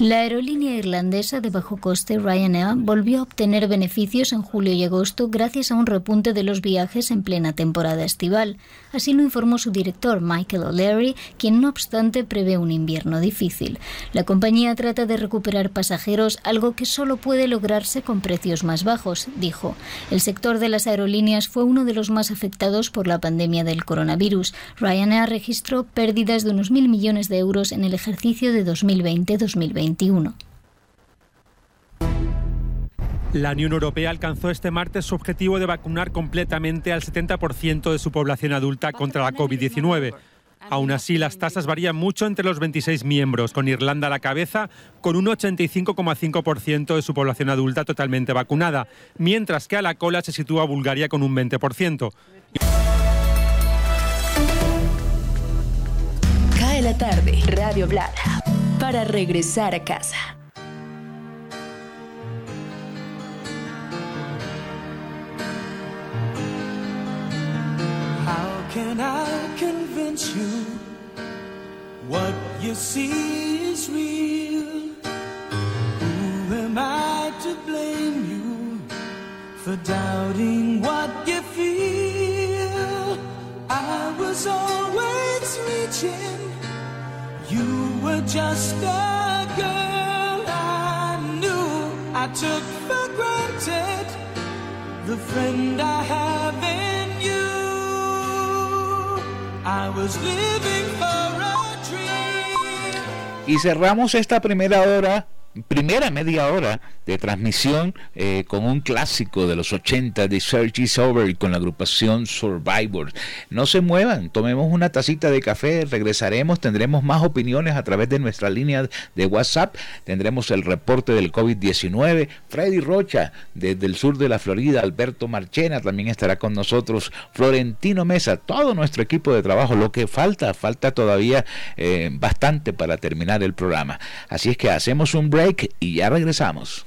La aerolínea irlandesa de bajo coste Ryanair volvió a obtener beneficios en julio y agosto gracias a un repunte de los viajes en plena temporada estival. Así lo informó su director Michael O'Leary, quien no obstante prevé un invierno difícil. La compañía trata de recuperar pasajeros, algo que solo puede lograrse con precios más bajos, dijo. El sector de las aerolíneas fue uno de los más afectados por la pandemia del coronavirus. Ryanair registró pérdidas de unos mil millones de euros en el ejercicio de 2020-2021. La Unión Europea alcanzó este martes su objetivo de vacunar completamente al 70% de su población adulta contra la COVID-19. Aún así, las tasas varían mucho entre los 26 miembros, con Irlanda a la cabeza, con un 85,5% de su población adulta totalmente vacunada, mientras que a la cola se sitúa Bulgaria con un 20%. Cae la tarde, Radio Blada, para regresar a casa. How can I convince you what you see is real? Who am I to blame you for doubting what you feel? Just a girl I knew. I took for granted the friend I have in you. I was living for a dream. Y cerramos esta primera hora, primera media hora de transmisión eh, con un clásico de los 80 de Search is Over con la agrupación Survivor. No se muevan, tomemos una tacita de café, regresaremos, tendremos más opiniones a través de nuestra línea de WhatsApp, tendremos el reporte del COVID-19, Freddy Rocha desde el sur de la Florida, Alberto Marchena también estará con nosotros, Florentino Mesa, todo nuestro equipo de trabajo, lo que falta, falta todavía eh, bastante para terminar el programa. Así es que hacemos un break y ya regresamos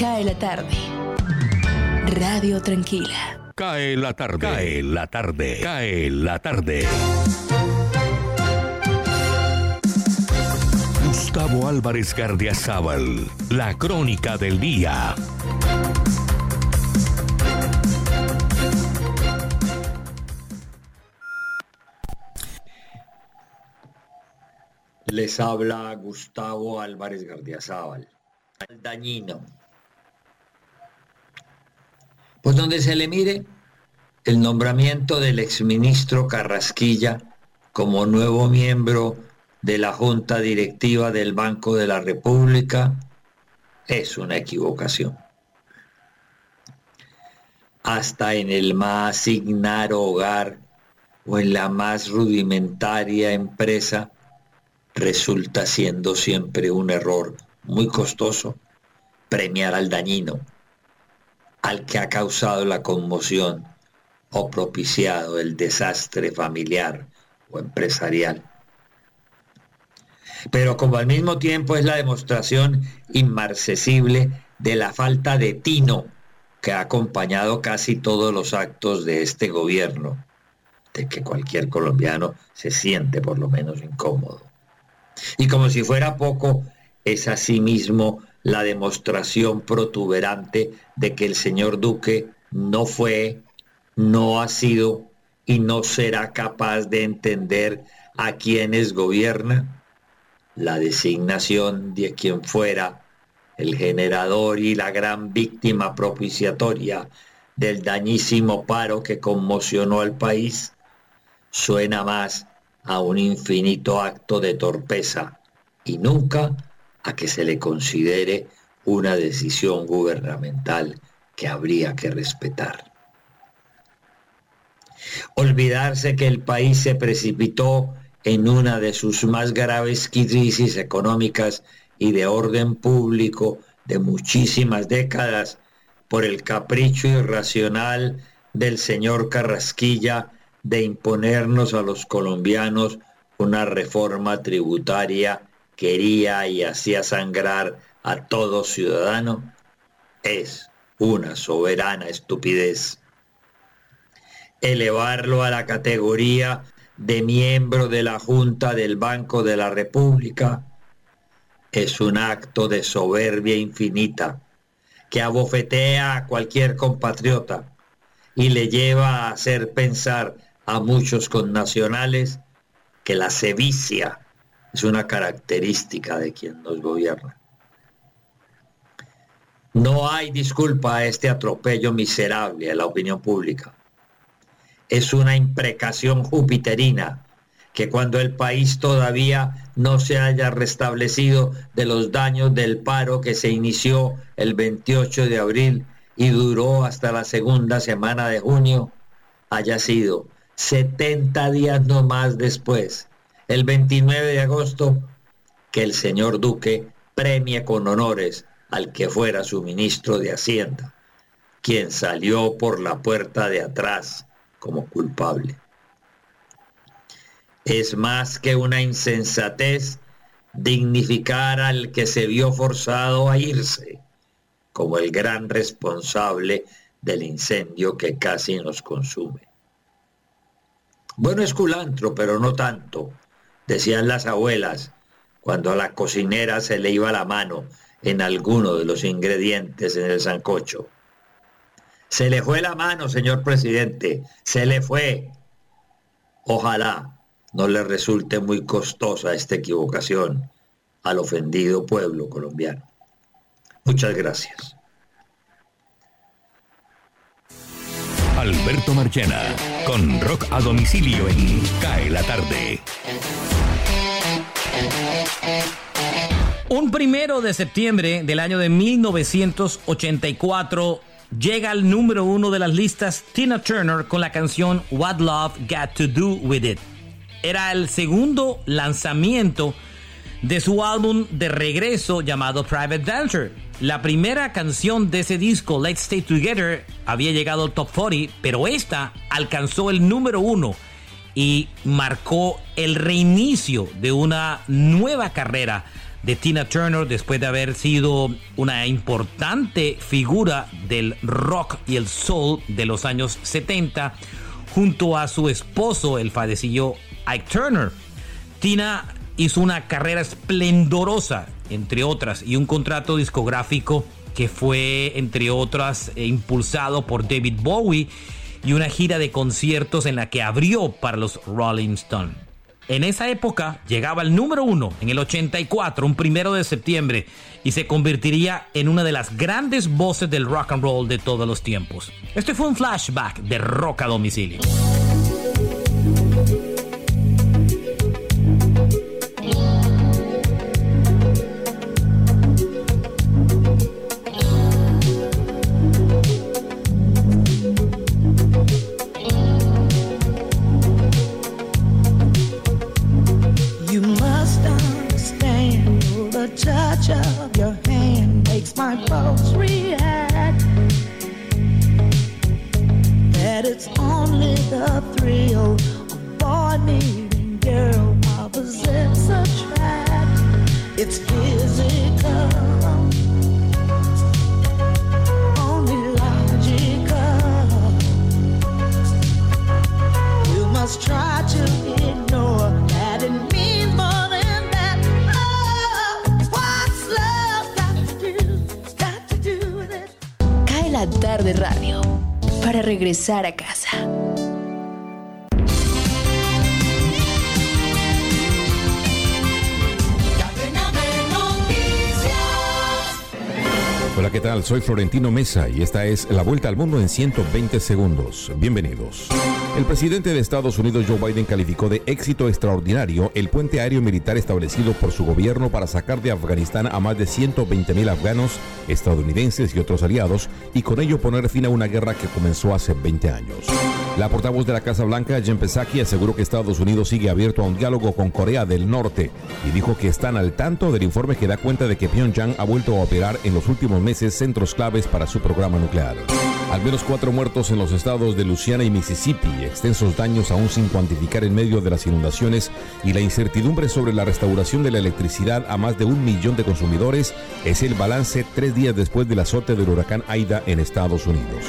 Cae la tarde. Radio Tranquila. Cae la tarde. Cae la tarde. Cae la tarde. Gustavo Álvarez Gardiazabal. La crónica del día. Les habla Gustavo Álvarez Gardiazabal. El dañino. Pues donde se le mire, el nombramiento del exministro Carrasquilla como nuevo miembro de la Junta Directiva del Banco de la República es una equivocación. Hasta en el más ignaro hogar o en la más rudimentaria empresa resulta siendo siempre un error muy costoso premiar al dañino, al que ha causado la conmoción o propiciado el desastre familiar o empresarial. Pero como al mismo tiempo es la demostración inmarcesible de la falta de tino que ha acompañado casi todos los actos de este gobierno, de que cualquier colombiano se siente por lo menos incómodo. Y como si fuera poco, es asimismo la demostración protuberante de que el señor Duque no fue, no ha sido y no será capaz de entender a quienes gobierna. La designación de quien fuera el generador y la gran víctima propiciatoria del dañísimo paro que conmocionó al país suena más a un infinito acto de torpeza y nunca a que se le considere una decisión gubernamental que habría que respetar. Olvidarse que el país se precipitó en una de sus más graves crisis económicas y de orden público de muchísimas décadas por el capricho irracional del señor Carrasquilla de imponernos a los colombianos una reforma tributaria quería y hacía sangrar a todo ciudadano, es una soberana estupidez. Elevarlo a la categoría de miembro de la Junta del Banco de la República es un acto de soberbia infinita que abofetea a cualquier compatriota y le lleva a hacer pensar a muchos connacionales que la sevicia es una característica de quien nos gobierna. No hay disculpa a este atropello miserable a la opinión pública. Es una imprecación jupiterina que cuando el país todavía no se haya restablecido de los daños del paro que se inició el 28 de abril y duró hasta la segunda semana de junio, haya sido 70 días no más después, el 29 de agosto, que el señor Duque premie con honores al que fuera su ministro de Hacienda, quien salió por la puerta de atrás como culpable. Es más que una insensatez dignificar al que se vio forzado a irse como el gran responsable del incendio que casi nos consume. Bueno es culantro, pero no tanto, decían las abuelas, cuando a la cocinera se le iba la mano en alguno de los ingredientes en el sancocho. Se le fue la mano, señor presidente, se le fue. Ojalá no le resulte muy costosa esta equivocación al ofendido pueblo colombiano. Muchas gracias. Alberto Marchena, con rock a domicilio en Cae la tarde. Un primero de septiembre del año de 1984 llega al número uno de las listas Tina Turner con la canción What Love Got to Do With It. Era el segundo lanzamiento de su álbum de regreso llamado Private Dancer. La primera canción de ese disco, Let's Stay Together, había llegado al top 40, pero esta alcanzó el número uno y marcó el reinicio de una nueva carrera de Tina Turner después de haber sido una importante figura del rock y el soul de los años 70 junto a su esposo, el fallecido Ike Turner. Tina hizo una carrera esplendorosa, entre otras, y un contrato discográfico que fue, entre otras, impulsado por David Bowie y una gira de conciertos en la que abrió para los Rolling Stones. En esa época llegaba al número uno en el 84, un primero de septiembre, y se convertiría en una de las grandes voces del rock and roll de todos los tiempos. Este fue un flashback de rock a domicilio. makes my folks react. That it's only the thrill of boy meeting girl opposites attract. It's physical. Regresar a casa. Hola, ¿qué tal? Soy Florentino Mesa y esta es la vuelta al mundo en 120 segundos. Bienvenidos. El presidente de Estados Unidos, Joe Biden, calificó de éxito extraordinario el puente aéreo militar establecido por su gobierno para sacar de Afganistán a más de 120 mil afganos, estadounidenses y otros aliados, y con ello poner fin a una guerra que comenzó hace 20 años. La portavoz de la Casa Blanca, Jen Psaki, aseguró que Estados Unidos sigue abierto a un diálogo con Corea del Norte y dijo que están al tanto del informe que da cuenta de que Pyongyang ha vuelto a operar en los últimos meses centros claves para su programa nuclear. Al menos cuatro muertos en los estados de Luisiana y Mississippi, extensos daños aún sin cuantificar en medio de las inundaciones y la incertidumbre sobre la restauración de la electricidad a más de un millón de consumidores es el balance tres días después del azote del huracán Aida en Estados Unidos.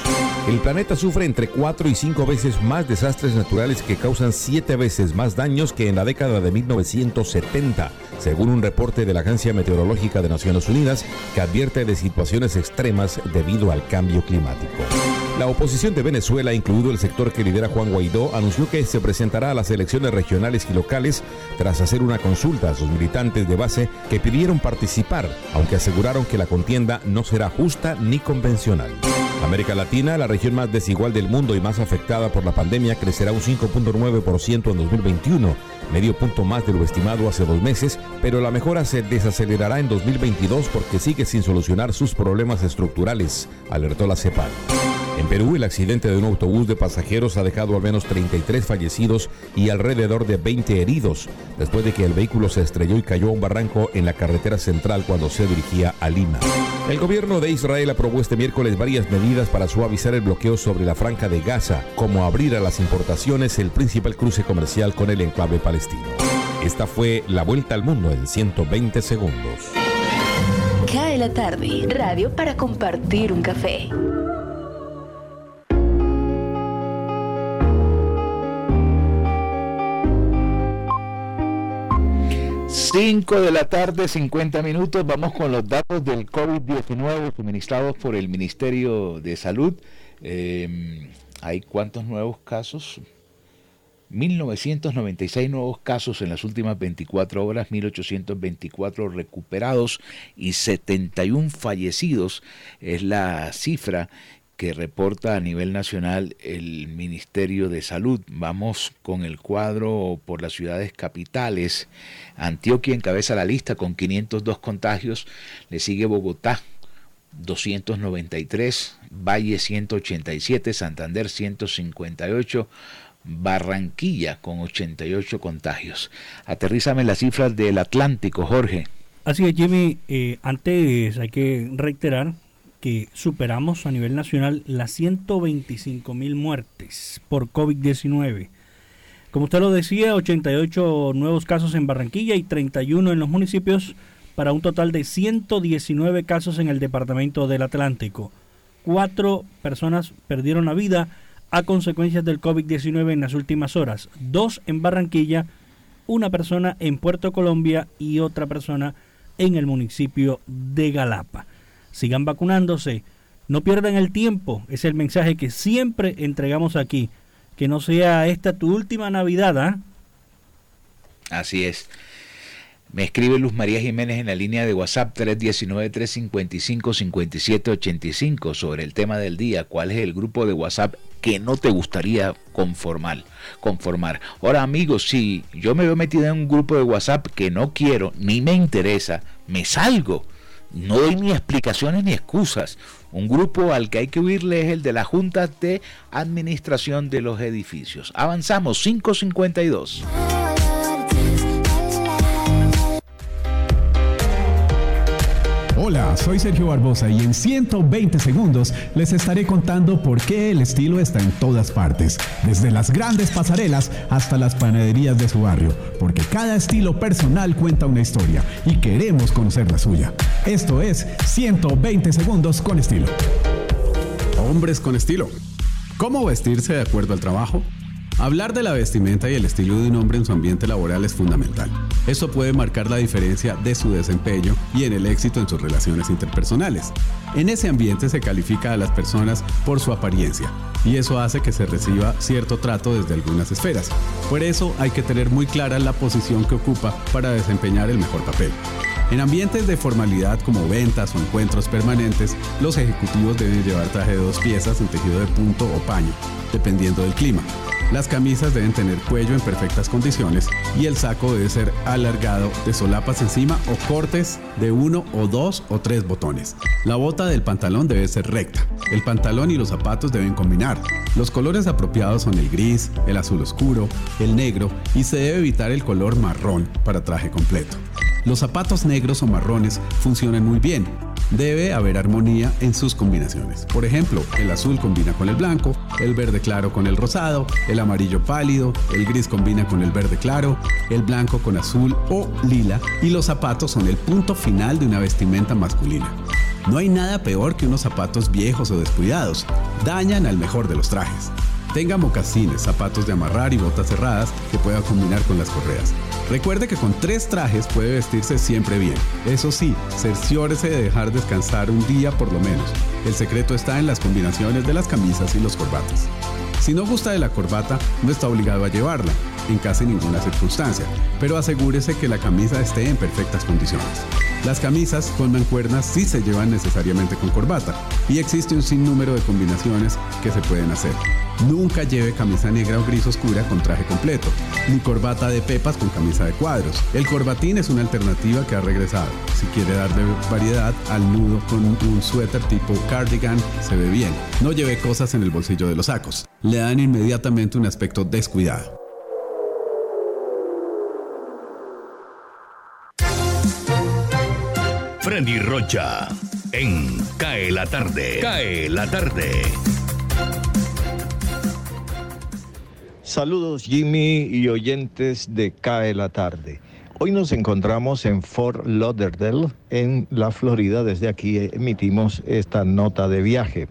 El planeta sufre entre cuatro y cinco veces más desastres naturales que causan siete veces más daños que en la década de 1970, según un reporte de la Agencia Meteorológica de Naciones Unidas que advierte de situaciones extremas debido al cambio climático. La oposición de Venezuela, incluido el sector que lidera Juan Guaidó, anunció que se presentará a las elecciones regionales y locales tras hacer una consulta a sus militantes de base que pidieron participar, aunque aseguraron que la contienda no será justa ni convencional. América Latina, la región más desigual del mundo y más afectada por la pandemia, crecerá un 5.9% en 2021, medio punto más de lo estimado hace dos meses, pero la mejora se desacelerará en 2022 porque sigue sin solucionar sus problemas estructurales, alertó la CEPAL. En Perú, el accidente de un autobús de pasajeros ha dejado al menos 33 fallecidos y alrededor de 20 heridos, después de que el vehículo se estrelló y cayó a un barranco en la carretera central cuando se dirigía a Lima. El gobierno de Israel aprobó este miércoles varias medidas para suavizar el bloqueo sobre la franja de Gaza, como abrir a las importaciones el principal cruce comercial con el enclave palestino. Esta fue la vuelta al mundo en 120 segundos. Cae la tarde, radio para compartir un café. 5 de la tarde, 50 minutos. Vamos con los datos del COVID-19 suministrados por el Ministerio de Salud. Em, ¿Hay cuántos nuevos casos? 1996 nuevos casos en las últimas 24 horas, 1824 recuperados y 71 fallecidos es la cifra que reporta a nivel nacional el Ministerio de Salud. Vamos con el cuadro por las ciudades capitales. Antioquia encabeza la lista con 502 contagios, le sigue Bogotá 293, Valle 187, Santander 158, Barranquilla con 88 contagios. Aterrízame las cifras del Atlántico, Jorge. Así es, Jimmy. Eh, antes hay que reiterar que superamos a nivel nacional las 125 mil muertes por COVID-19. Como usted lo decía, 88 nuevos casos en Barranquilla y 31 en los municipios para un total de 119 casos en el departamento del Atlántico. Cuatro personas perdieron la vida a consecuencias del COVID-19 en las últimas horas. Dos en Barranquilla, una persona en Puerto Colombia y otra persona en el municipio de Galapa sigan vacunándose, no pierdan el tiempo, es el mensaje que siempre entregamos aquí, que no sea esta tu última Navidad. ¿ah? Así es. Me escribe Luz María Jiménez en la línea de WhatsApp 319-355-5785 sobre el tema del día. ¿Cuál es el grupo de WhatsApp que no te gustaría conformar? conformar? Ahora amigos, si yo me veo metido en un grupo de WhatsApp que no quiero ni me interesa, me salgo no doy ni explicaciones ni excusas. Un grupo al que hay que huirle es el de la Junta de Administración de los Edificios. Avanzamos, 552. Hola, soy Sergio Barbosa y en 120 segundos les estaré contando por qué el estilo está en todas partes, desde las grandes pasarelas hasta las panaderías de su barrio, porque cada estilo personal cuenta una historia y queremos conocer la suya. Esto es 120 segundos con estilo. Hombres con estilo. ¿Cómo vestirse de acuerdo al trabajo? Hablar de la vestimenta y el estilo de un hombre en su ambiente laboral es fundamental. Eso puede marcar la diferencia de su desempeño y en el éxito en sus relaciones interpersonales. En ese ambiente se califica a las personas por su apariencia y eso hace que se reciba cierto trato desde algunas esferas. Por eso hay que tener muy clara la posición que ocupa para desempeñar el mejor papel. En ambientes de formalidad como ventas o encuentros permanentes, los ejecutivos deben llevar traje de dos piezas en tejido de punto o paño, dependiendo del clima. Las camisas deben tener cuello en perfectas condiciones y el saco debe ser alargado de solapas encima o cortes de uno o dos o tres botones. La bota del pantalón debe ser recta. El pantalón y los zapatos deben combinar. Los colores apropiados son el gris, el azul oscuro, el negro y se debe evitar el color marrón para traje completo. Los zapatos negros o marrones funcionan muy bien, Debe haber armonía en sus combinaciones. Por ejemplo, el azul combina con el blanco, el verde claro con el rosado, el amarillo pálido, el gris combina con el verde claro, el blanco con azul o lila y los zapatos son el punto final de una vestimenta masculina. No hay nada peor que unos zapatos viejos o descuidados. Dañan al mejor de los trajes. Tenga mocasines, zapatos de amarrar y botas cerradas que pueda combinar con las correas. Recuerde que con tres trajes puede vestirse siempre bien. Eso sí, cerciórese de dejar descansar un día por lo menos. El secreto está en las combinaciones de las camisas y los corbatas. Si no gusta de la corbata, no está obligado a llevarla, en casi ninguna circunstancia, pero asegúrese que la camisa esté en perfectas condiciones. Las camisas con mancuernas sí se llevan necesariamente con corbata, y existe un sinnúmero de combinaciones que se pueden hacer. Nunca lleve camisa negra o gris oscura con traje completo, ni corbata de pepas con camisa de cuadros. El corbatín es una alternativa que ha regresado. Si quiere darle variedad al nudo con un suéter tipo cardigan, se ve bien. No lleve cosas en el bolsillo de los sacos. Le dan inmediatamente un aspecto descuidado. Rocha en Cae la tarde. Cae la tarde. Saludos Jimmy y oyentes de Cae la tarde. Hoy nos encontramos en Fort Lauderdale, en la Florida. Desde aquí emitimos esta nota de viaje.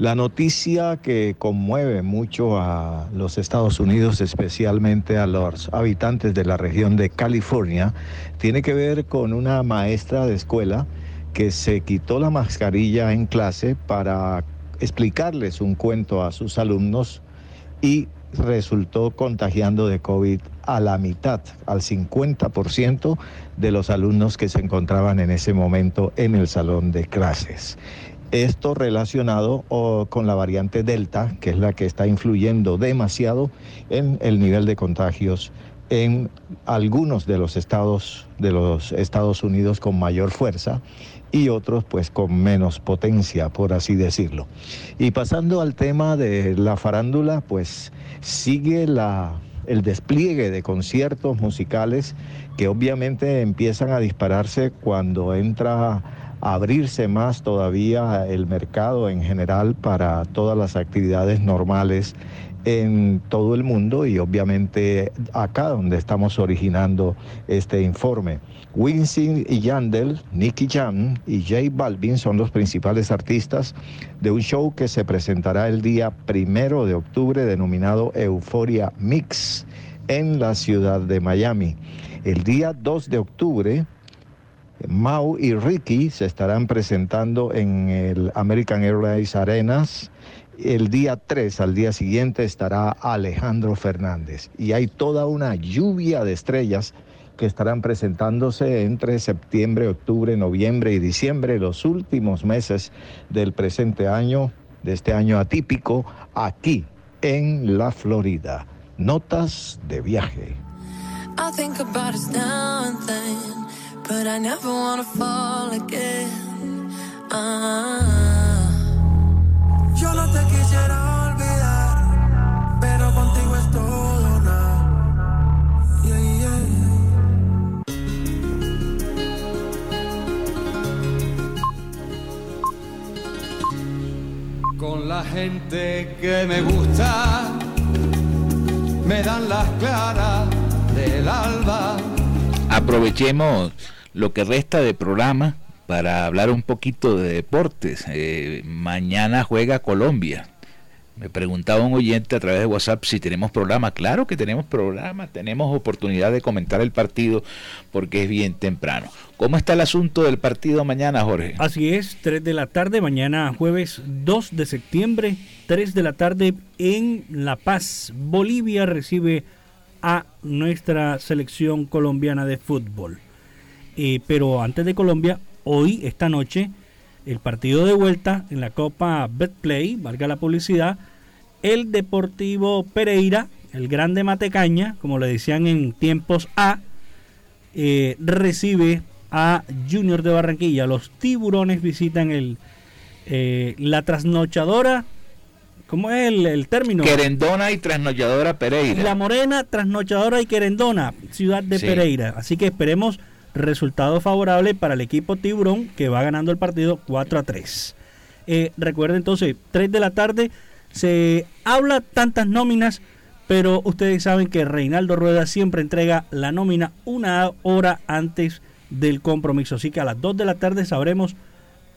La noticia que conmueve mucho a los Estados Unidos, especialmente a los habitantes de la región de California, tiene que ver con una maestra de escuela que se quitó la mascarilla en clase para explicarles un cuento a sus alumnos y resultó contagiando de COVID a la mitad, al 50% de los alumnos que se encontraban en ese momento en el salón de clases. Esto relacionado con la variante Delta, que es la que está influyendo demasiado en el nivel de contagios en algunos de los estados de los Estados Unidos con mayor fuerza y otros pues con menos potencia, por así decirlo. Y pasando al tema de la farándula, pues sigue la, el despliegue de conciertos musicales que obviamente empiezan a dispararse cuando entra abrirse más todavía el mercado en general para todas las actividades normales en todo el mundo y obviamente acá donde estamos originando este informe. Winston y Yandel, Nicky Jam y J Balvin son los principales artistas de un show que se presentará el día primero de octubre denominado Euphoria Mix en la ciudad de Miami. El día 2 de octubre Mau y Ricky se estarán presentando en el American Airlines Arenas el día 3, al día siguiente, estará Alejandro Fernández. Y hay toda una lluvia de estrellas que estarán presentándose entre septiembre, octubre, noviembre y diciembre, los últimos meses del presente año, de este año atípico, aquí en la Florida. Notas de viaje. Yo no te quisiera olvidar, pero contigo es todo nada. Con la gente que me gusta, me dan las claras del alba. Aprovechemos lo que resta de programa para hablar un poquito de deportes. Eh, mañana juega Colombia. Me preguntaba un oyente a través de WhatsApp si tenemos programa. Claro que tenemos programa, tenemos oportunidad de comentar el partido porque es bien temprano. ¿Cómo está el asunto del partido mañana, Jorge? Así es, 3 de la tarde, mañana jueves 2 de septiembre, 3 de la tarde en La Paz. Bolivia recibe a nuestra selección colombiana de fútbol. Eh, pero antes de Colombia, hoy, esta noche, el partido de vuelta en la Copa Betplay, valga la publicidad, el Deportivo Pereira, el grande Matecaña, como le decían en tiempos A, eh, recibe a Junior de Barranquilla. Los tiburones visitan el eh, la trasnochadora. ¿Cómo es el, término? Querendona y trasnochadora Pereira. La Morena, trasnochadora y Querendona, ciudad de Pereira. Así que esperemos Resultado favorable para el equipo Tiburón que va ganando el partido 4 a 3. Eh, recuerden entonces, 3 de la tarde se habla tantas nóminas, pero ustedes saben que Reinaldo Rueda siempre entrega la nómina una hora antes del compromiso. Así que a las 2 de la tarde sabremos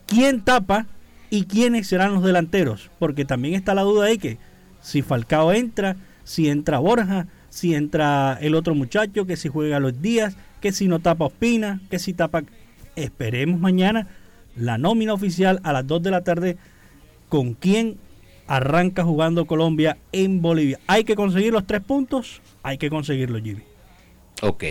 quién tapa y quiénes serán los delanteros. Porque también está la duda ahí que si Falcao entra, si entra Borja, si entra el otro muchacho, que si juega los días, que si no tapa Ospina, que si tapa... Esperemos mañana la nómina oficial a las 2 de la tarde con quién arranca jugando Colombia en Bolivia. Hay que conseguir los tres puntos, hay que conseguirlo, Jimmy. Ok.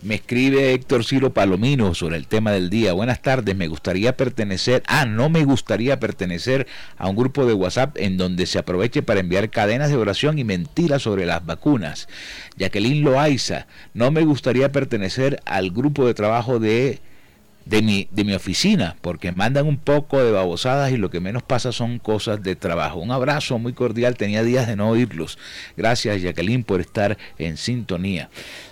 Me escribe Héctor Ciro Palomino sobre el tema del día. Buenas tardes. Me gustaría pertenecer. Ah, no me gustaría pertenecer a un grupo de WhatsApp en donde se aproveche para enviar cadenas de oración y mentiras sobre las vacunas. Jacqueline Loaiza. No me gustaría pertenecer al grupo de trabajo de de mi, de mi oficina, porque mandan un poco de babosadas y lo que menos pasa son cosas de trabajo. Un abrazo muy cordial, tenía días de no oírlos. Gracias Jacqueline por estar en sintonía.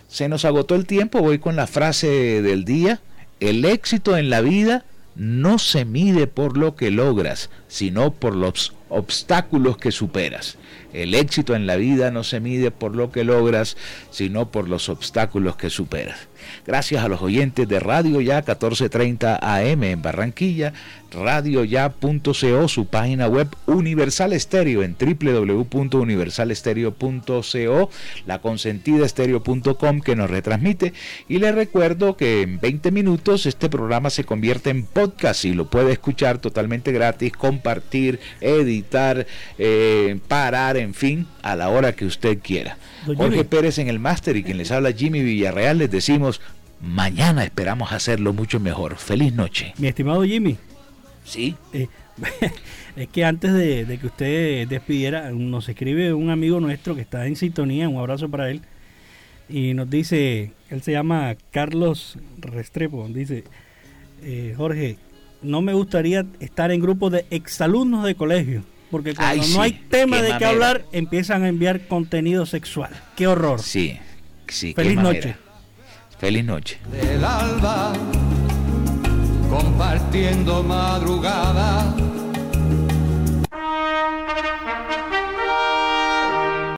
Se nos agotó el tiempo, voy con la frase del día. El éxito en la vida no se mide por lo que logras, sino por los obstáculos que superas. El éxito en la vida no se mide por lo que logras, sino por los obstáculos que superas. Gracias a los oyentes de Radio Ya 1430 AM en Barranquilla, radioya.co, su página web Universal Estéreo en www.universalestereo.co, la consentida estéreo.com que nos retransmite y le recuerdo que en 20 minutos este programa se convierte en podcast y lo puede escuchar totalmente gratis, compartir, editar, eh, parar, en fin, a la hora que usted quiera. Jorge Pérez en el máster y quien les habla Jimmy Villarreal les decimos mañana esperamos hacerlo mucho mejor. Feliz noche. Mi estimado Jimmy. Sí. Eh, es que antes de, que usted despidiera, nos escribe un amigo nuestro que está en sintonía, un abrazo para él, y nos dice, él se llama Carlos Restrepo, dice, eh, Jorge, no me gustaría estar en grupos de exalumnos de colegio, porque cuando no hay tema de qué hablar, empiezan a enviar contenido sexual. ¡Qué horror! Sí, sí. Feliz noche. Feliz noche. Del alba, compartiendo madrugada.